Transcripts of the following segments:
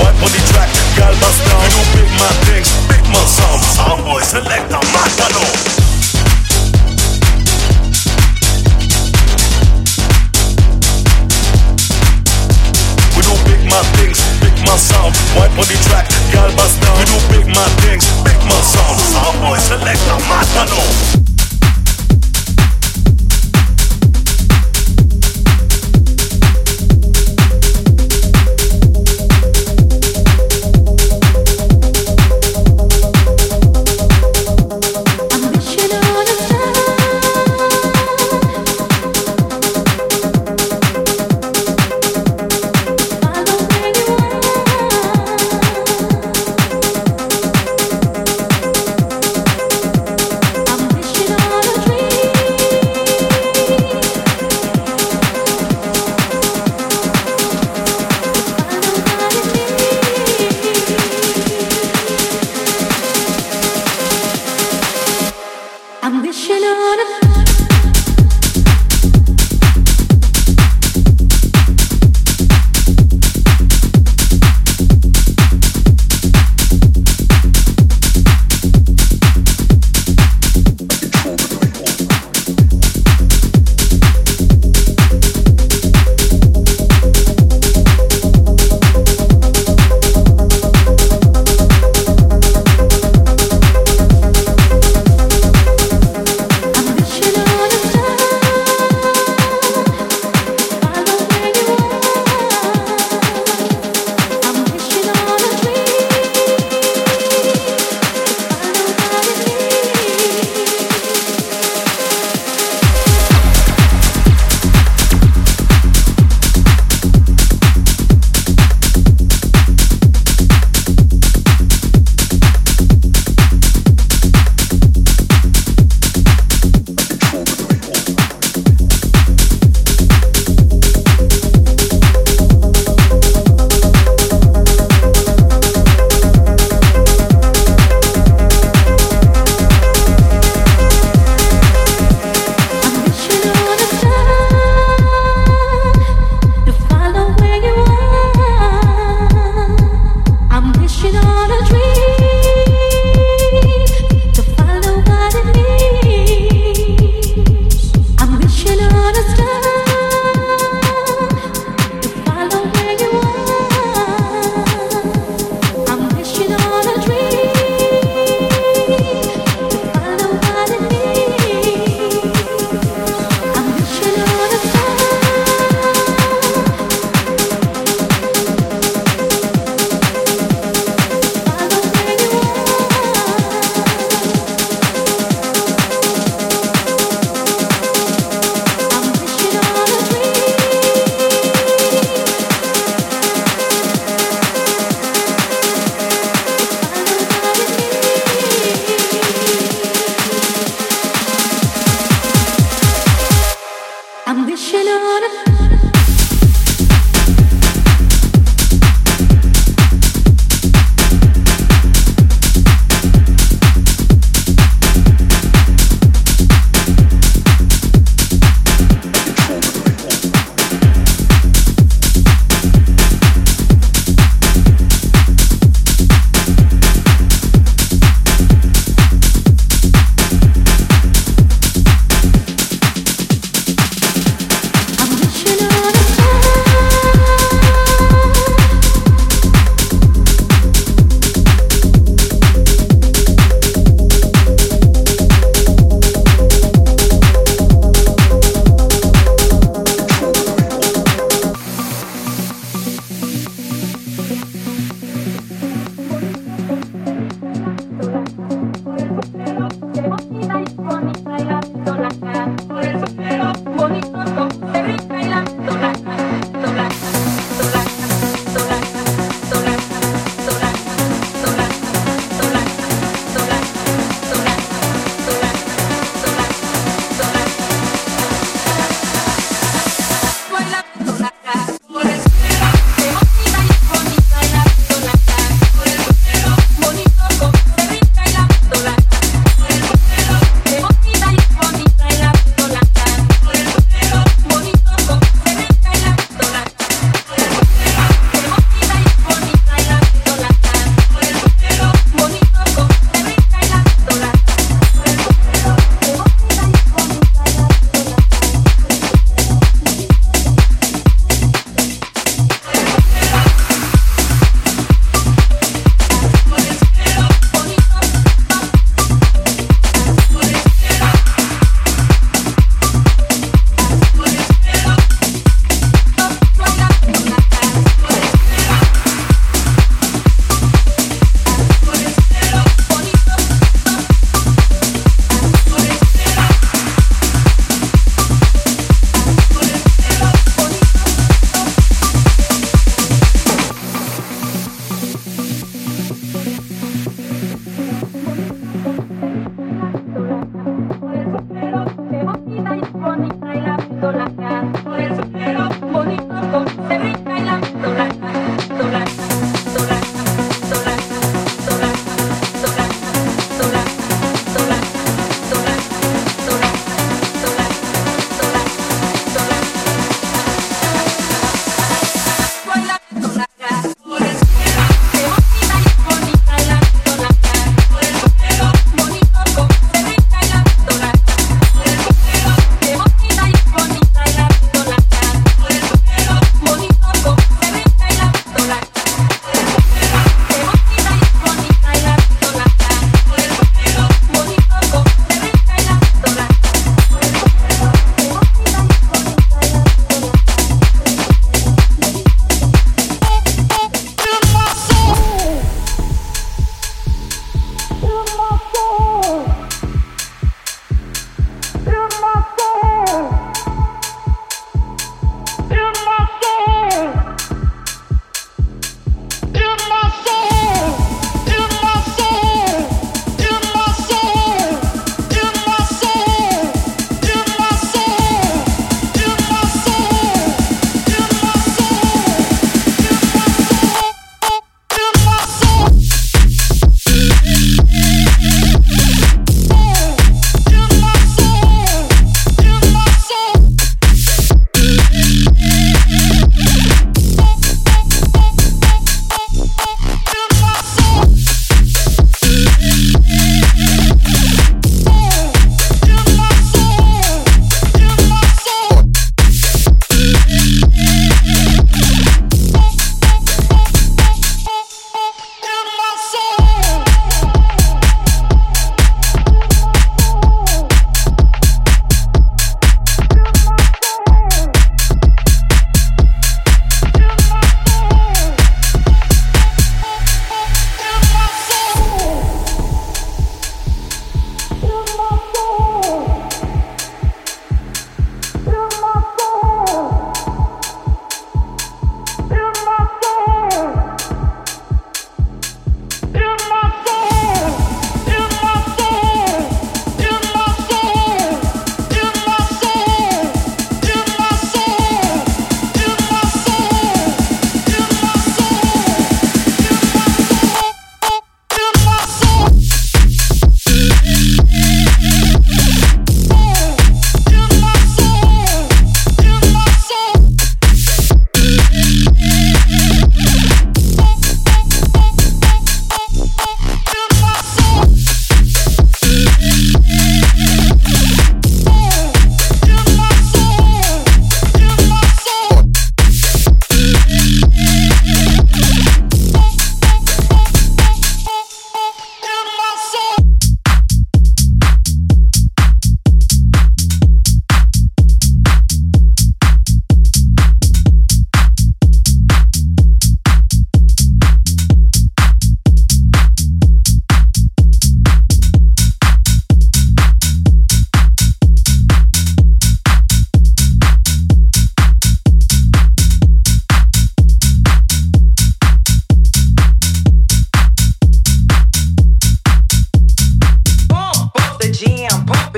Wipe on the track, girl bust down. You big my things, big my songs. All boys select on my panel. my things, big my sound. White body track, girl bust down. We do big my things, big my sound. Sound boy select, I'm not alone.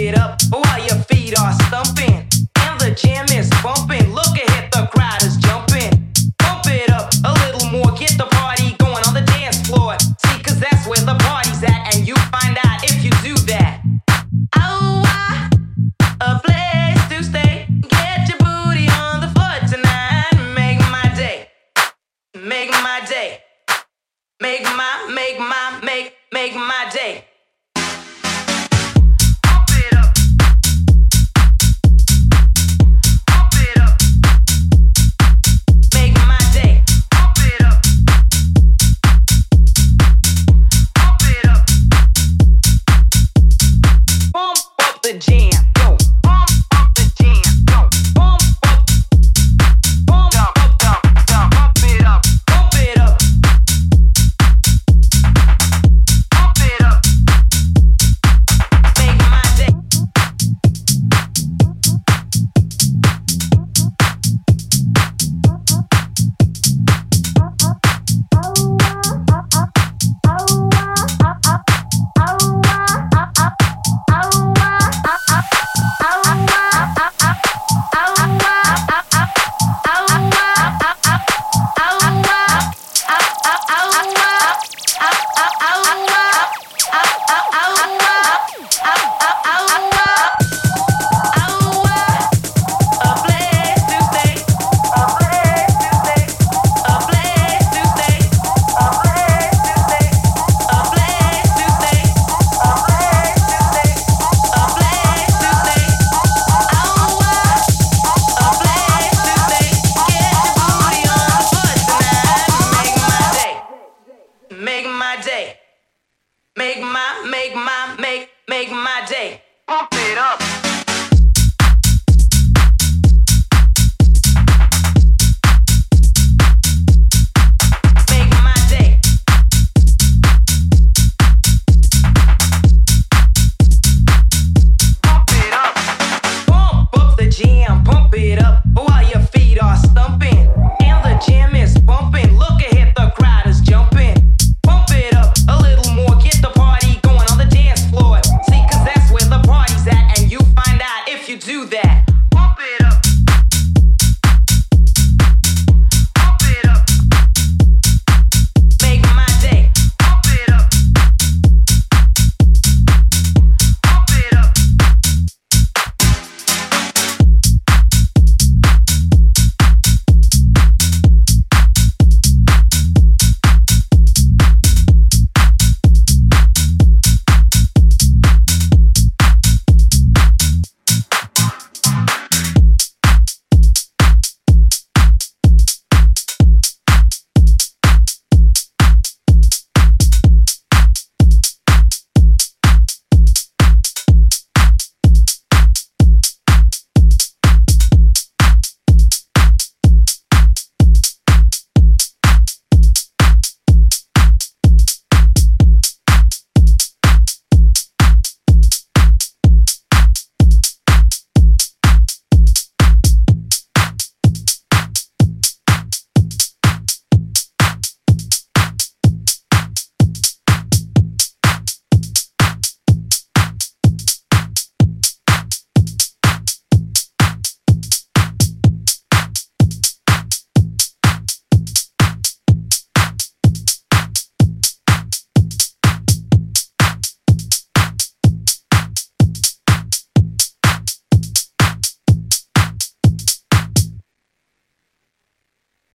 it up while your feet are